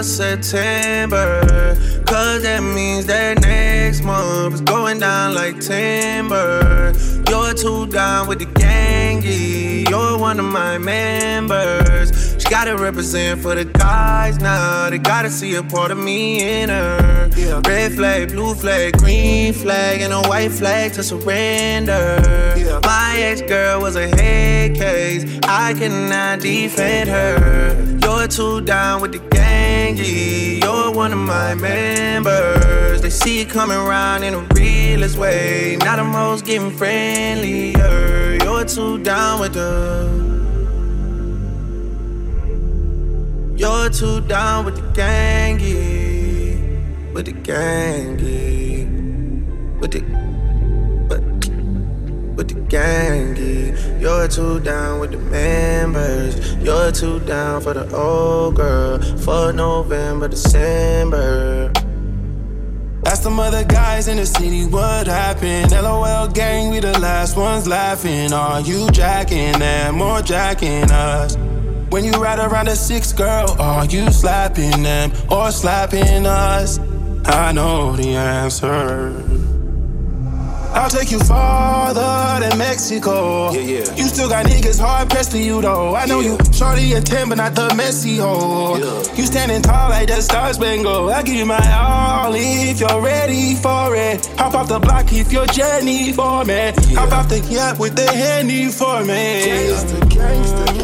can't wait for September. Cause that means that next month is going down like timber. You're too down with the gangy. You're one of my members. She gotta represent for the guys now. They gotta see a part of me in her. Red flag, blue flag, green flag, and a white flag to surrender. My ex girl was a head case. I cannot defend her. You're too down with the gangy. You're one of my members. They see it coming around in a realest way. Now the most getting friendlier. You're too down with the. You're too down with the gangy. With the gangy. With the. But, with the gangy. You're too down with the members. You're too down for the old girl. For November, December. Ask them other guys in the city what happened. LOL gang, we the last ones laughing. Are you jacking them or jacking us? When you ride around a six girl, are you slapping them or slapping us? I know the answer. I'll take you farther than Mexico. Yeah, yeah. You still got niggas hard pressed for you though. I know Yeah. you shorty and ten, but not the messy hoe. Yeah. You standing tall like the Star Spangled. I give you my all if you're ready for it. Hop off the block if you're Jenny for me. Hop off the yacht with the handy for me.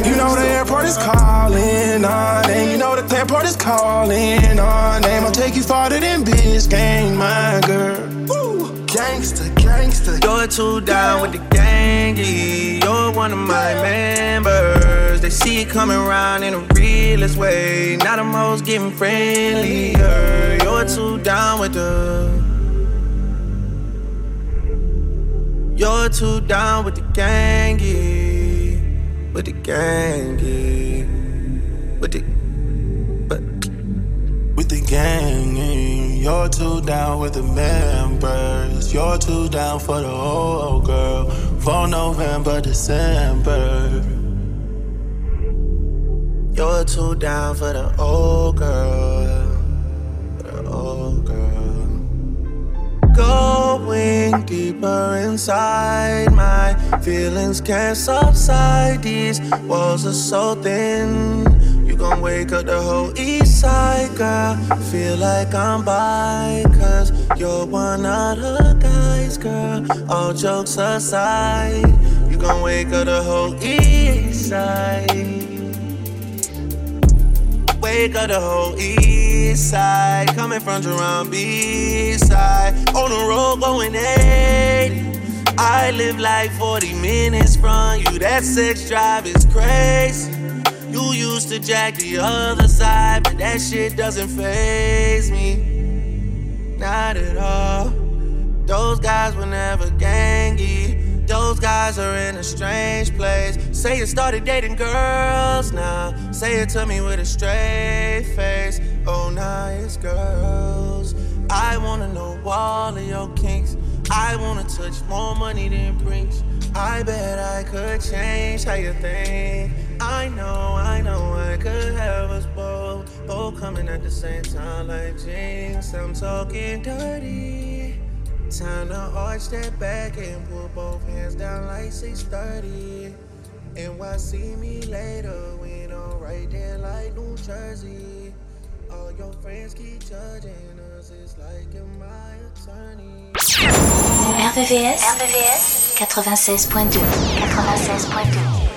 You know the airport is calling on, name. You know the airport is calling on. name. I'll take you farther than Biscayne, my girl. Gangsta. You're too down with the gangy. You're one of my members. They see it coming around in a realest way. Now the most getting friendlier. You're too down with the. You're too down with the gangy. With the gangy. With the. But. With the gang, you're too down with the members. You're too down for the old girl. For November, December. You're too down for the old girl. The old girl. Going deeper inside, my feelings can't subside. These walls are so thin. Gon' wake up the whole east side, girl. Feel like I'm by, cause you're one of the guys, girl. All jokes aside, you gon' wake up the whole east side. Wake up the whole east side. Coming from Jerome B side. On the road going 80. I live like 40 minutes from you. That sex drive is crazy. You used to jack the other side, but that shit doesn't phase me. Not at all. Those guys were never gangy. Those guys are in a strange place. Say you started dating girls now. Say it to me with a straight face. Oh, now it's girls. I wanna know all of your kinks. I wanna touch more money than Brinks. I bet I could change how you think. I know, I know I could have us both. Both coming at the same time like jinx. I'm talking dirty. Time to arch that back and put both hands down like 630. And why see me later when I'm right there like New Jersey? All your friends keep judging us, it's like you're my attorney. RVVS, RVVS 96.2. 96.2.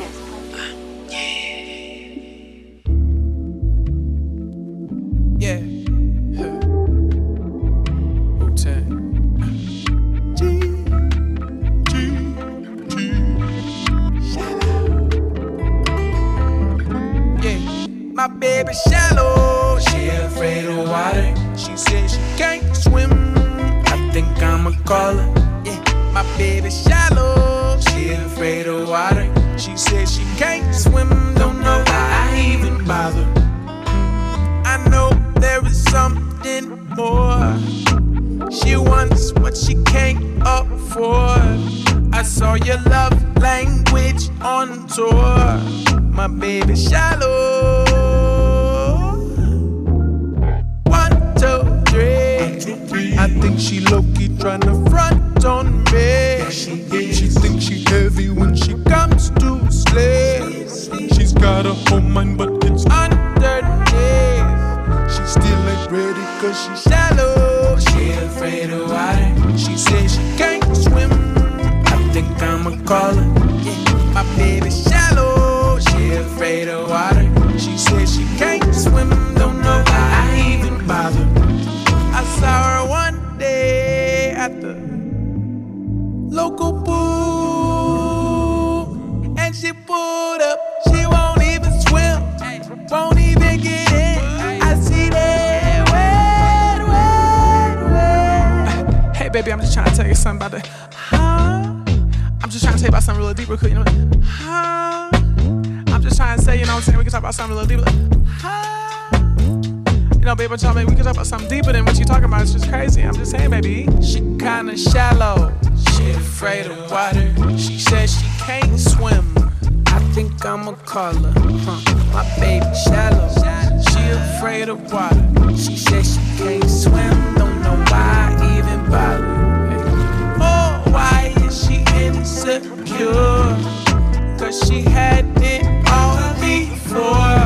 pretty cause she's shallow. She afraid of water. She says she can't swim. I think I'ma call her. Yeah, my baby shallow. She afraid of water. just trying to tell you something about the huh. I'm just trying to tell you about something real deep, real. You know, huh. I'm just trying to say, you know what I'm saying? We can talk about something real deep. Like, huh. You know, baby, tell me we can talk about something deeper than what you're talking about. It's just crazy. I'm just saying, baby. She kinda shallow. She afraid of water. She says she can't swim. I think I'ma call her. Huh. My baby shallow. She afraid of water. She says she can't swim. Don't know why I even bother insecure. Cause she had it all before.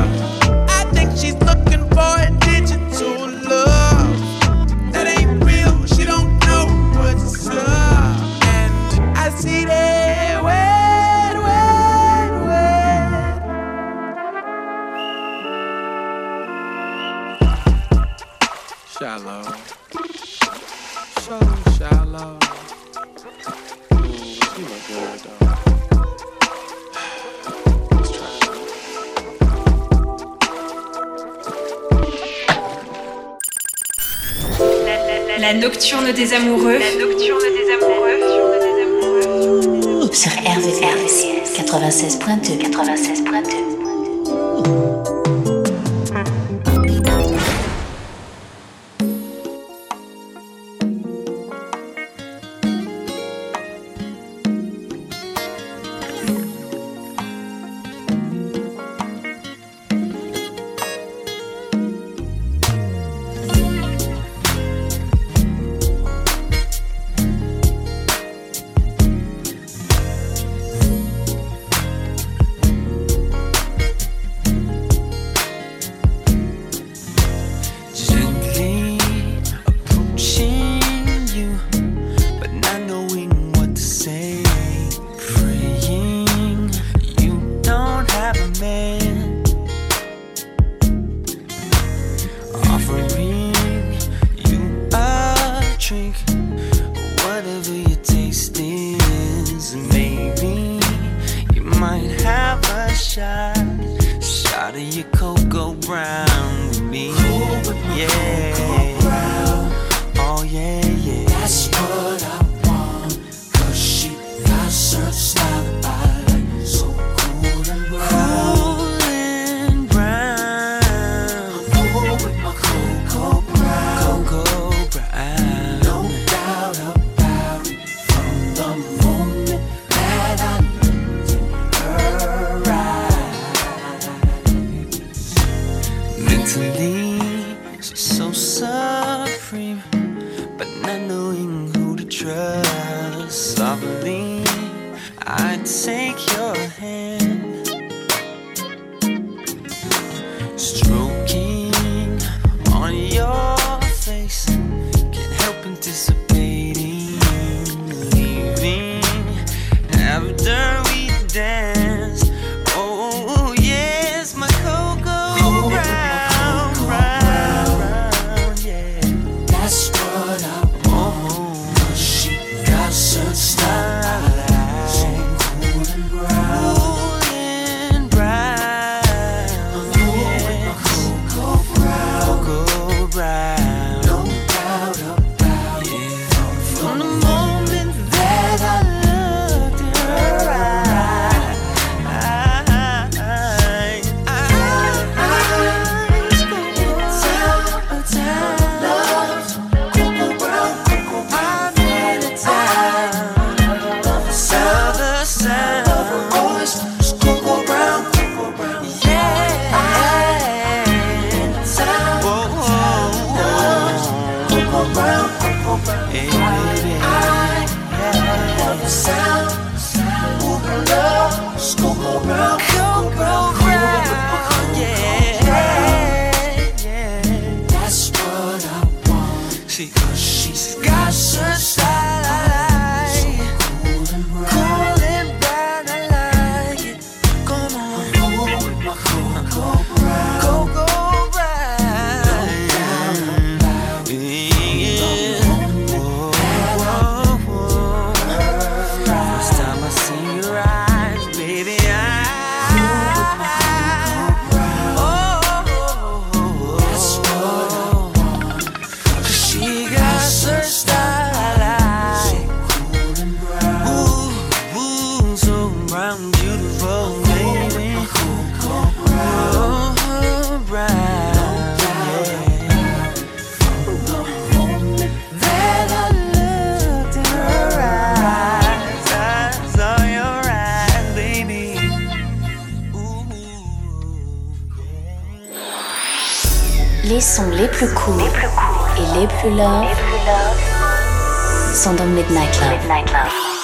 nocturne des amoureux. Nocturne des amoureux. Sur RVRVCS 96.2 96.2 les sons les plus courts cool et les plus love, les plus love sont dans Midnight Love. Midnight love.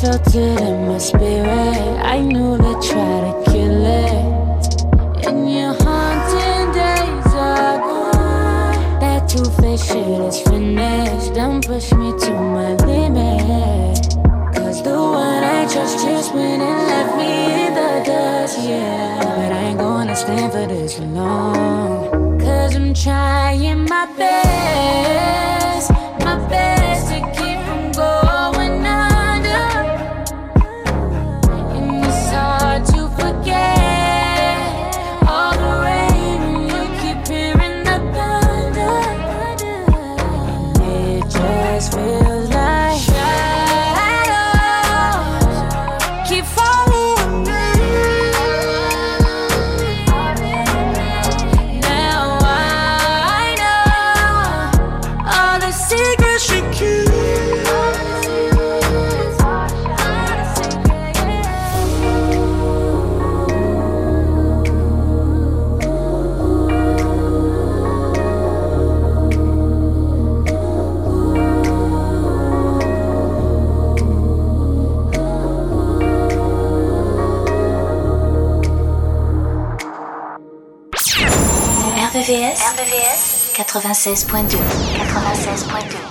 felt it in my spirit. I knew they tried to kill it. In your haunting days are gone. That two faced shit is finished. Don't push me to my limit. Cause the one I trust just went and left me in the dust, yeah. But I ain't gonna stand for this for long. Cause I'm trying my best. 96.2. 96.2.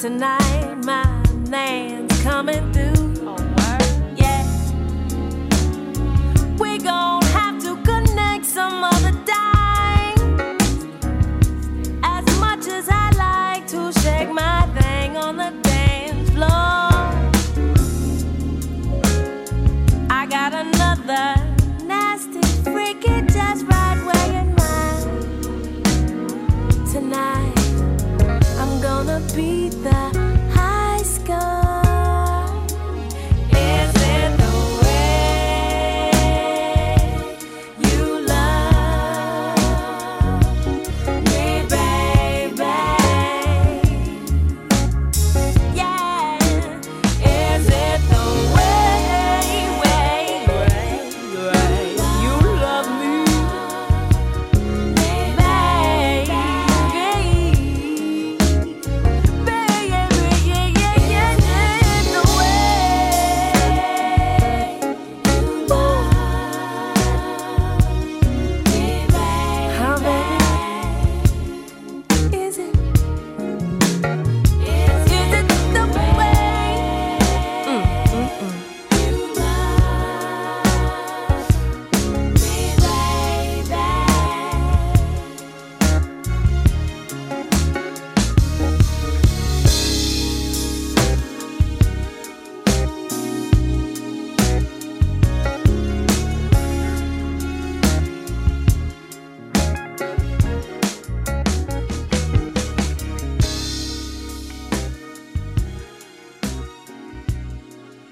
tonight. My man's coming through.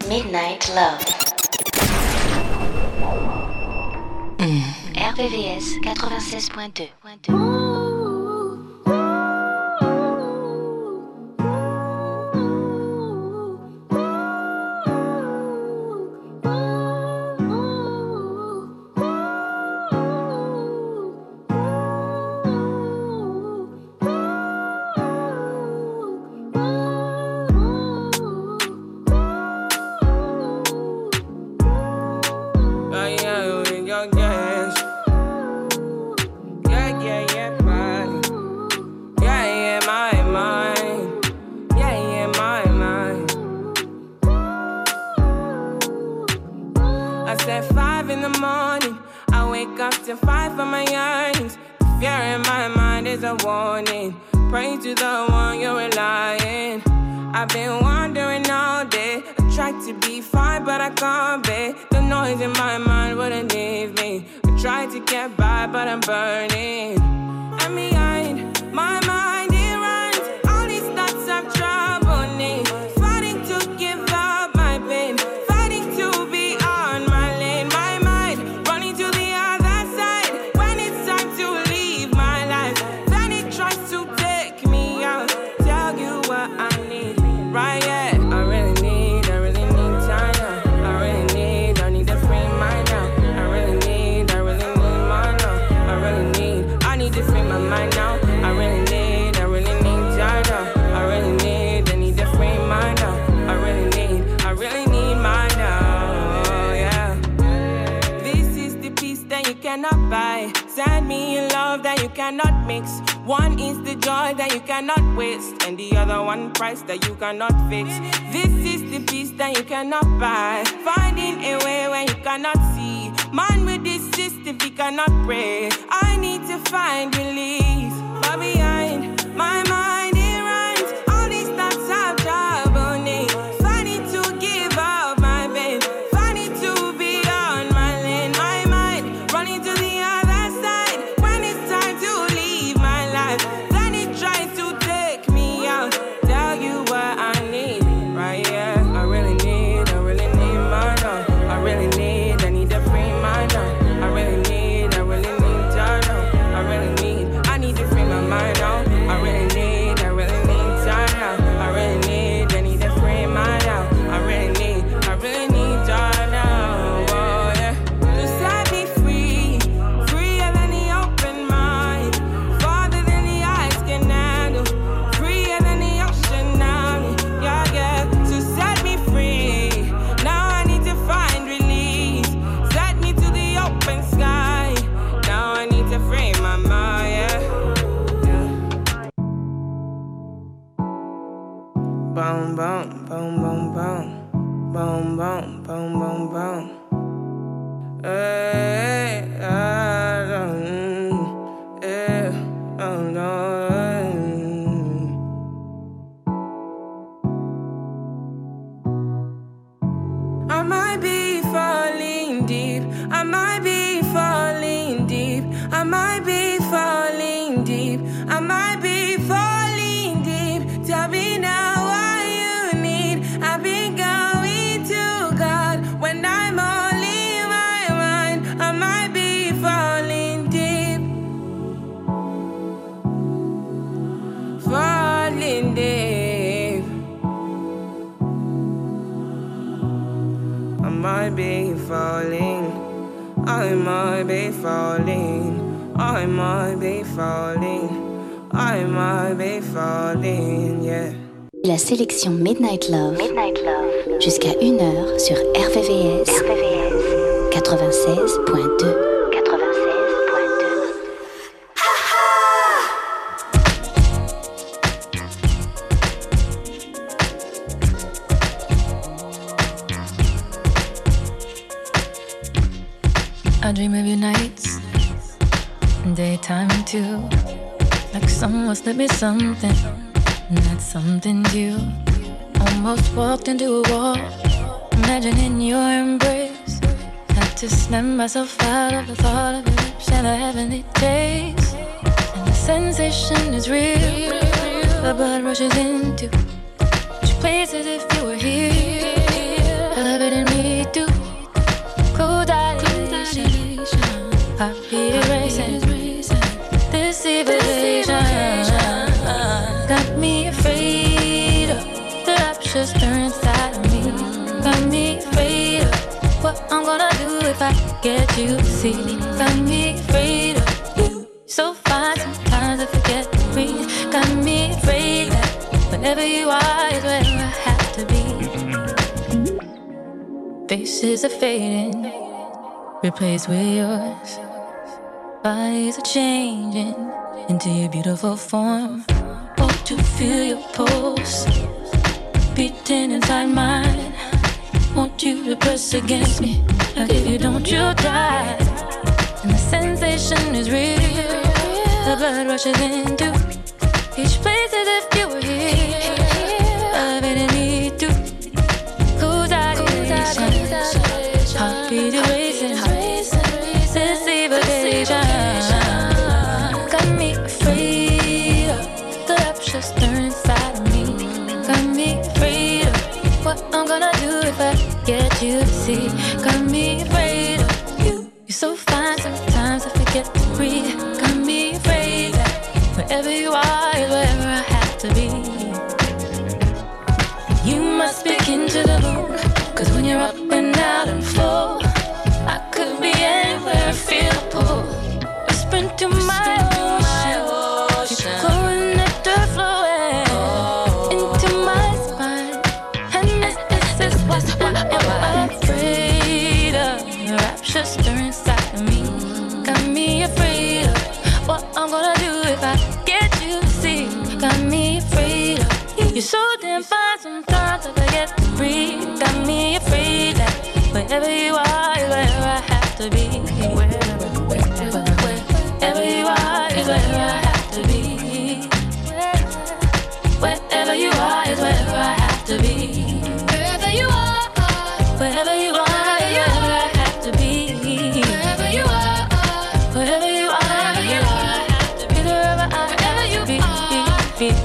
Midnight Love. Mm. RVVS 96.2. cannot buy. Send me a love that you cannot mix. One is the joy that you cannot waste, and the other one price that you cannot fix. This is the peace that you cannot buy. Finding a way when you cannot see. Man with this system, he cannot pray. I need to find relief. Might be falling. I might be falling. I might be falling, yeah. La sélection Midnight Love, Midnight Love. jusqu'à 1h sur RVVS, RVVS. 96.2. something, not something you. Almost walked into a wall, imagining your embrace. Had to snap myself out of the thought of your lips and the heavenly taste. And the sensation is real, the blood rushes into each place as if you were here. Elevating me to cold dilation, heartbeat erasing this civilization. Get you see. Got me afraid of you. So fine sometimes I forget to breathe. Got me afraid that whenever you are is where I have to be. Faces are fading, replaced with yours. Bodies are changing into your beautiful form. Oh, to feel your pulse beating inside mine. Want you to press against me, like if you don't, you'll die. And the sensation is real. The blood rushes into each place as if you were here. Elevating me to cool dilation, heartbeat erasing, sensibilization. Got me afraid the rapture stirring inside of me. Got me afraid what I'm gonna do if I get you to see.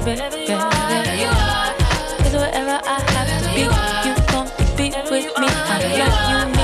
Be, be, wherever you are, is wherever I have to be. You to be with me? I know you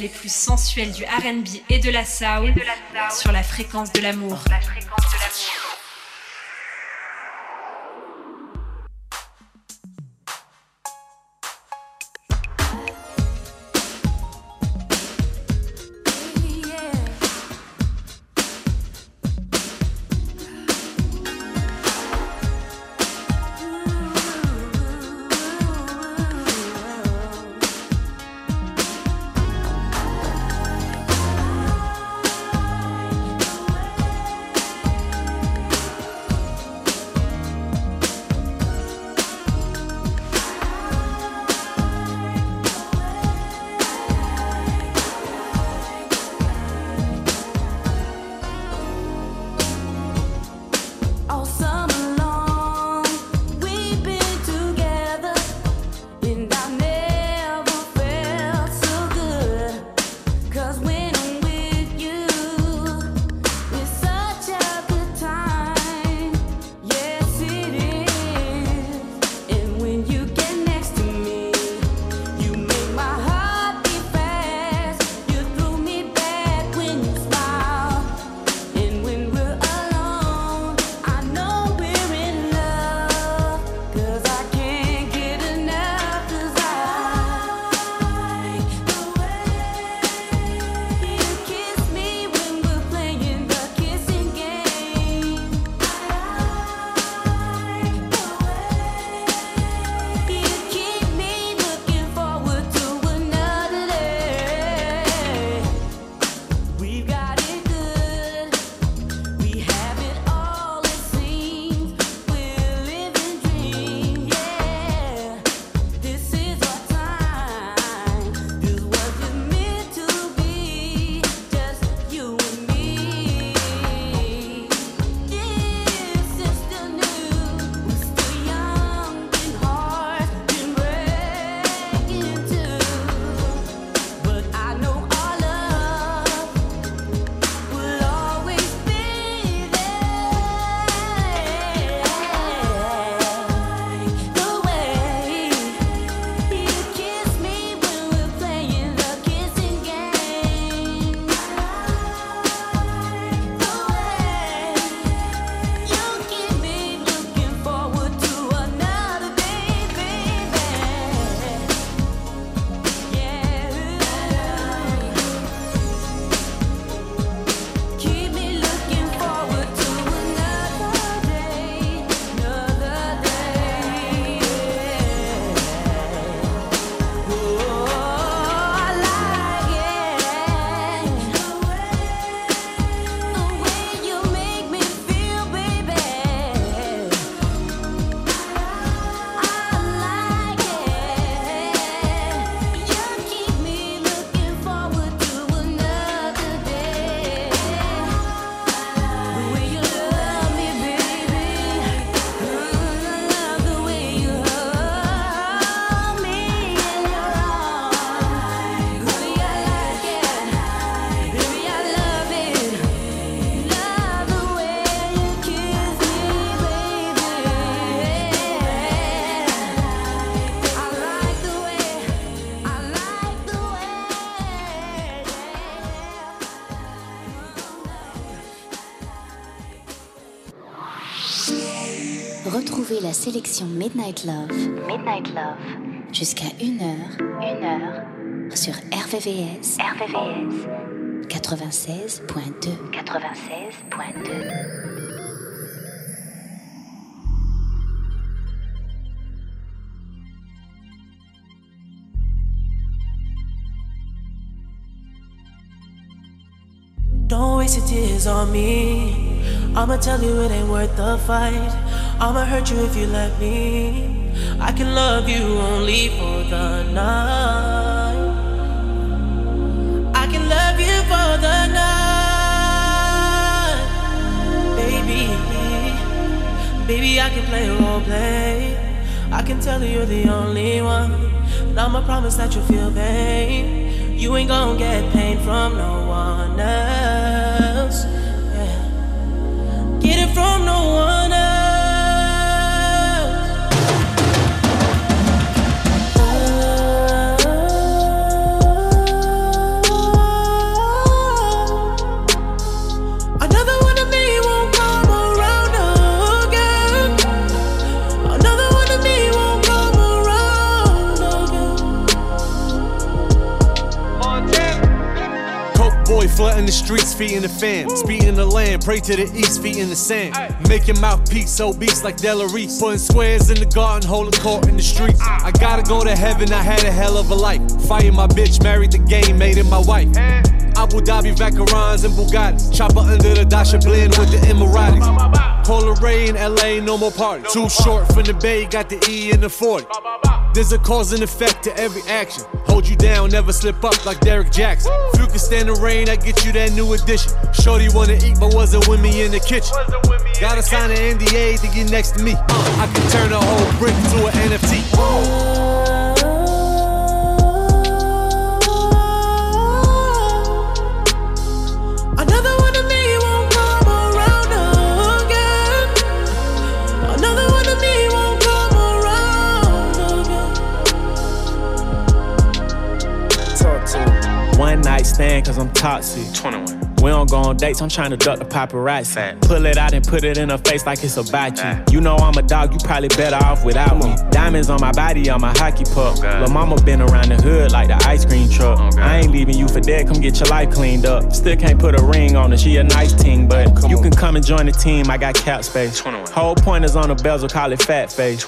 les plus sensuelles du RB et de la soul sur la fréquence de l'amour. Retrouvez la sélection Midnight Love. Midnight Love. Jusqu'à 1h. Sur RVVS. RVVS. 96.2. 96.2. Don't waste your tears on me. I'ma tell you it ain't worth the fight. I'ma hurt you if you let me. I can love you only for the night. I can love you for the night, baby. Baby, I can play role play. I can tell you you're the only one, and I'ma promise that you'll feel pain. You ain't gonna get pain from no from no one else. The streets, feet in the fan. Speed in the land, pray to the east, feet in the sand. Making mouthpiece obese like Delarice. Putting squares in the garden, holding court in the streets. I gotta go to heaven, I had a hell of a life. Fighting my bitch, married the game, made it my wife. Abu Dhabi, Vacarons, and Bugattis. Chopper under the Dasha blend with the Emiratis. Polar Ray in LA, no more party. Too short from the Bay, got the E in the 40. There's a cause and effect to every action. Hold you down, never slip up like Derek Jackson. If you can stand the rain, I get you that new edition. Shorty wanna eat, but wasn't with me in the kitchen. Gotta sign an NDA to get next to me. Uh, I can turn a whole brick to an NFT. Stand, cause I'm toxic. 21. We don't go on dates, I'm trying to duck the paparazzi. Pull it out and put it in her face like it's a bachi. You know I'm a dog, you probably better off without me. Diamonds on my body, I'm a hockey puck. Lil' mama been around the hood like the ice cream truck. I ain't leaving you for dead, come get your life cleaned up. Still can't put a ring on her, she a nice team, but you can come and join the team, I got cap space. Whole point is on the bezel, call it fat face.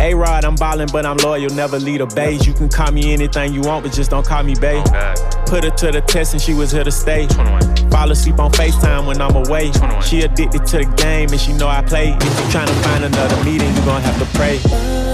A Rod, I'm ballin', but I'm loyal, never lead a base. You can call me anything you want, but just don't call me babe. Put her to the test and she was here to stay. Fall asleep on FaceTime when I'm away. She addicted to the game and she know I play. If you tryna find another meeting, you gon' have to pray.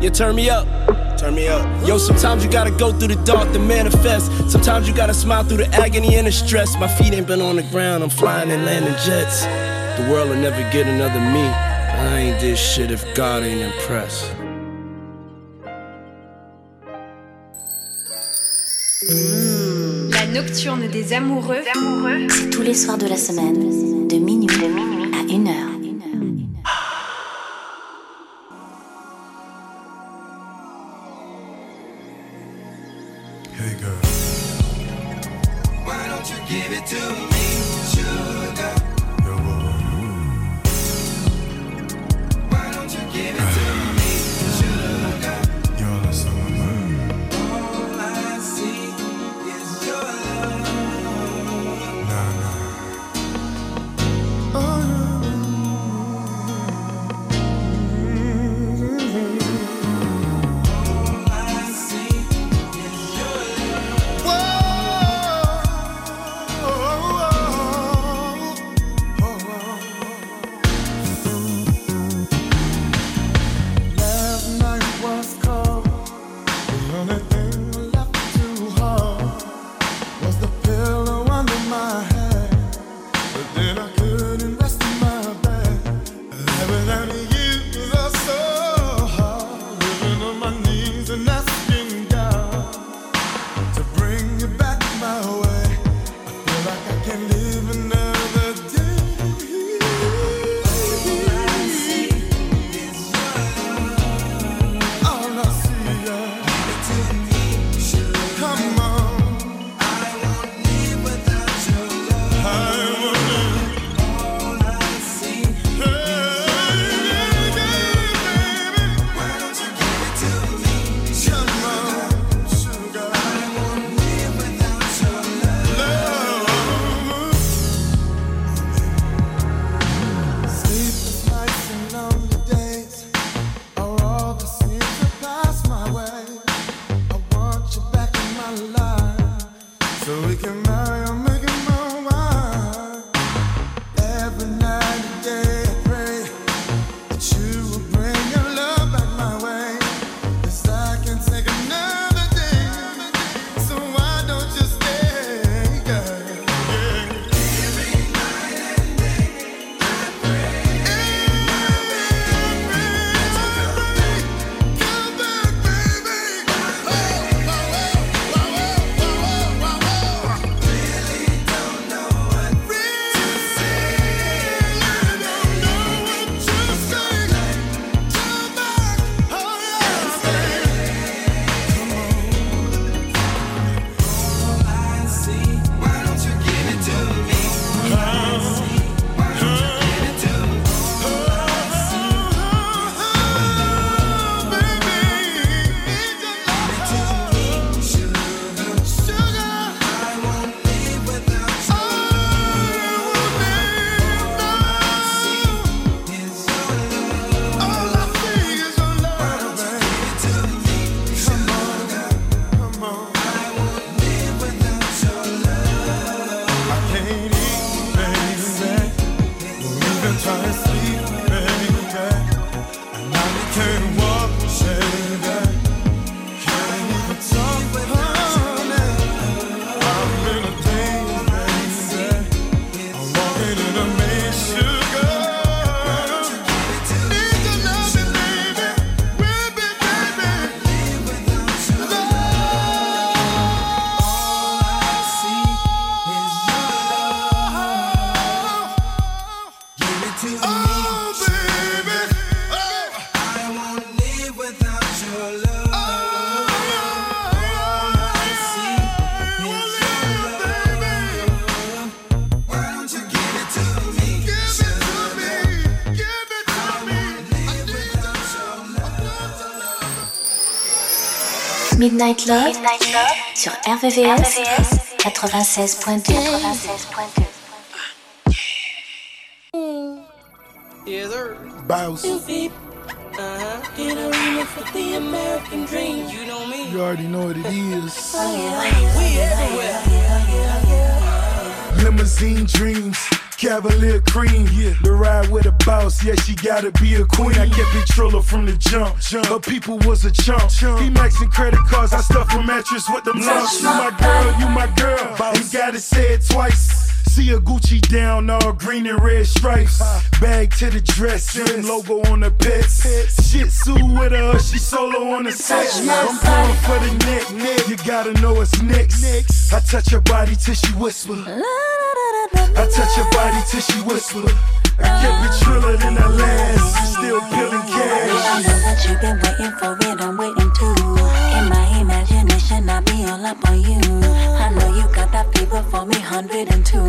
Yeah, turn me up. Turn me up. Yo, sometimes you gotta go through the dark to manifest. Sometimes you gotta smile through the agony and the stress. My feet ain't been on the ground, I'm flying and landing jets. The world will never get another me. I ain't this shit if God ain't impressed. Mm. La nocturne des amoureux, amoureux. c'est tous les soirs de la semaine, de minuit, de minuit à une heure. Midnight Love, sur RVVS, RVVS 96.2. 96.2. American dream. You know me. You already know what it is. Limousine dreams. Cavalier cream, yeah. the ride with a boss, yeah, she gotta be a queen. I kept it triller from the jump, jump. her people was a chump. chump. He maxing credit cards, I stuff a mattress with them lumps. You my girl, you my girl, boss. gotta say it twice. See a Gucci down, all green and red stripes. Bag to the dress, same logo on the pets. Shit suit with her, she solo on the set. I'm going for the neck, neck. You gotta know it's next. I touch her body till she whisper. I touch your body till she whispers. I kept it triller than I last. Still peeling cash. I know that you've been waiting for it. I'm waiting too. In my imagination, I be all up on you. I know you got that fever for me, 102.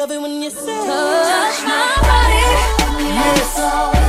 Love it when you say, touch my body. Yes.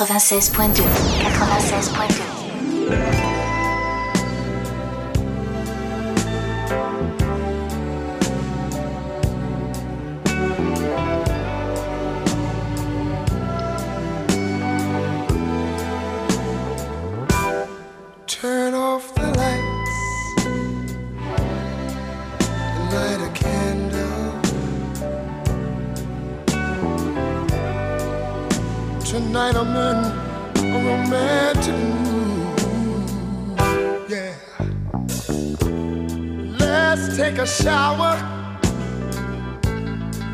96.2 96.2 Tonight I'm in a romantic mood. Yeah. Let's take a shower.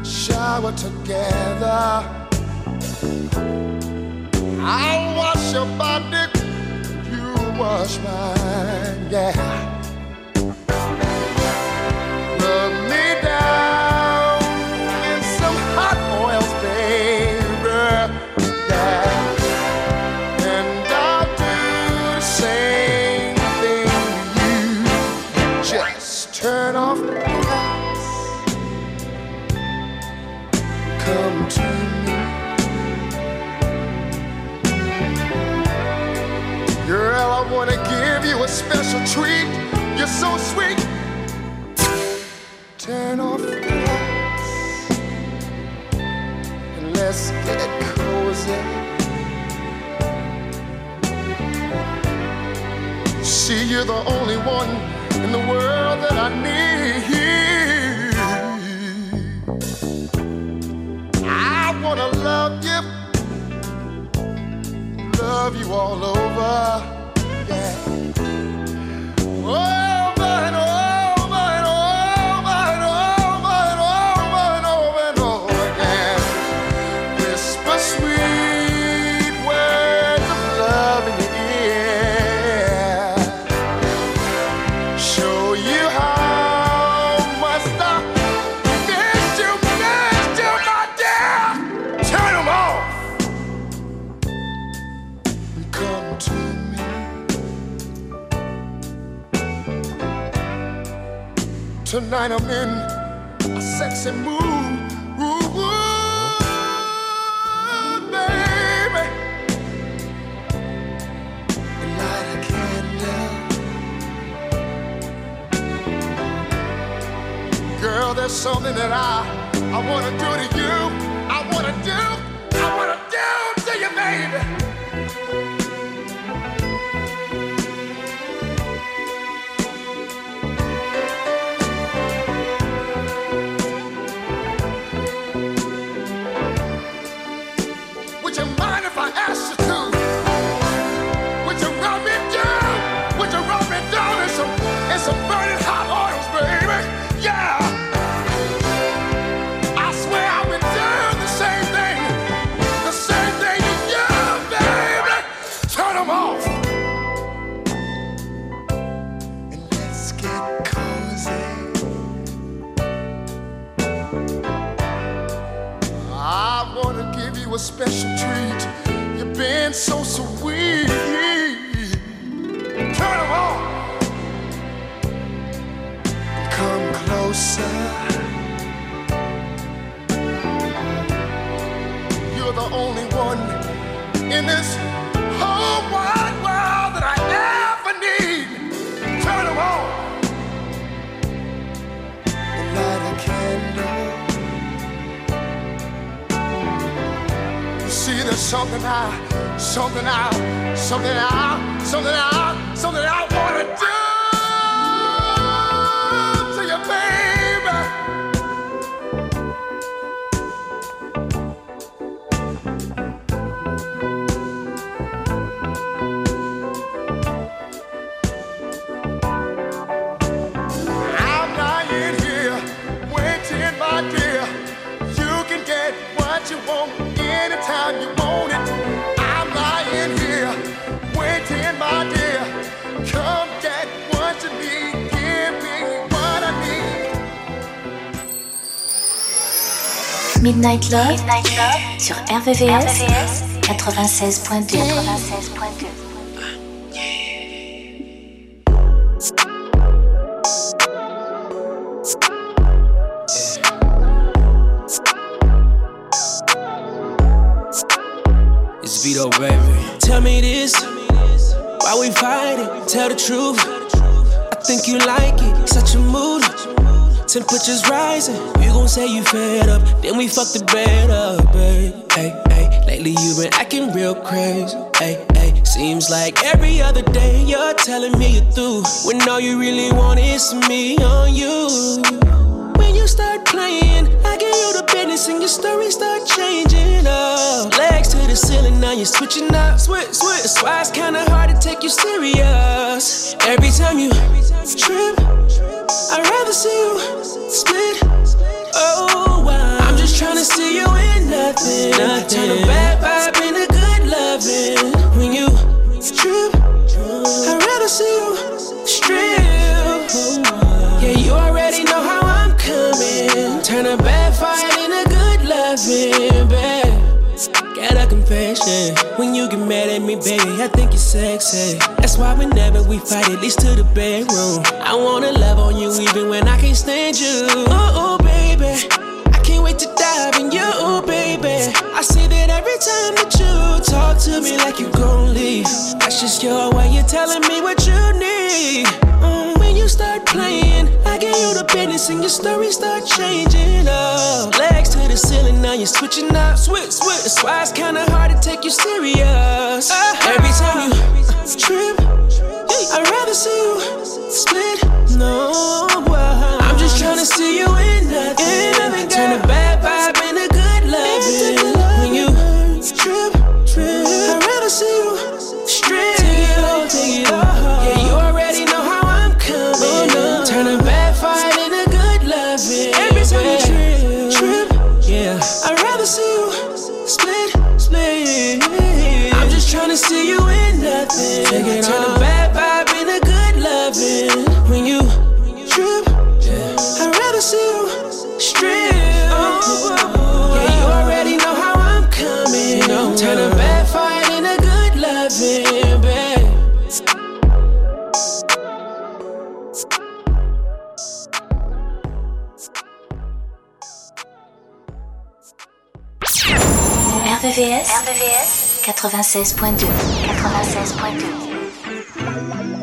Shower together. I'll wash your body you wash mine, yeah. A treat. You're so sweet. Turn off the lights and let's get cozy. See, you're the only one in the world that I need. I wanna love you love you all over. Tonight I'm in a sexy mood. Ooh, ooh, baby. Light a candle. Girl, there's something that I I wanna do to you. Something I, something I, something I, something I, something I Midnight Love, Midnight Love 96.2. It's Vito, baby. Tell me this, why we fighting? Tell the truth. I think you like it, such a mood. Temperatures rising say you fed up, then we fuck the bed up, babe. Hey, hey, lately you been acting real crazy. Hey, hey, seems like every other day you're telling me you're through, when all you really want is me on you. When you start playing, I give you the business and your story start changing up. Legs to the ceiling, now you're switching up. Switch, switch. That's why it's kinda hard to take you serious. Every time you trip, I'd rather see you split. Oh, wow. I'm just tryna see you in nothing. Turn a bad vibe into good loving. When you trip, I'd rather see you strip. Yeah, you already know how I'm coming. Turn a bad fight into good loving, babe. Got a confession. When you get mad at me, baby, I think you're sexy. That's why whenever we fight, at least to the bedroom. I wanna love on you even when I can't stand you. Oh, baby. I can't wait to dive in you, baby. I see that every time that you talk to me like you gon' leave. That's just your way of telling me what you need. Mm, you start playing, I give you the business and your story start changing up. Legs to the ceiling, now you're switching up. Switch, switch. That's why it's kinda hard to take you serious. Uh-huh. Every time you trip, I'd rather see you split. No, I'm just tryna see you in nothing. Turn a bad in nothing. Take it Turn a bad vibe into good loving. When you trip, I'd rather see you strip. Yeah, you already know how I'm coming. Turn a bad fight into good loving, babe. RVVS, RVVS 96.2 96.2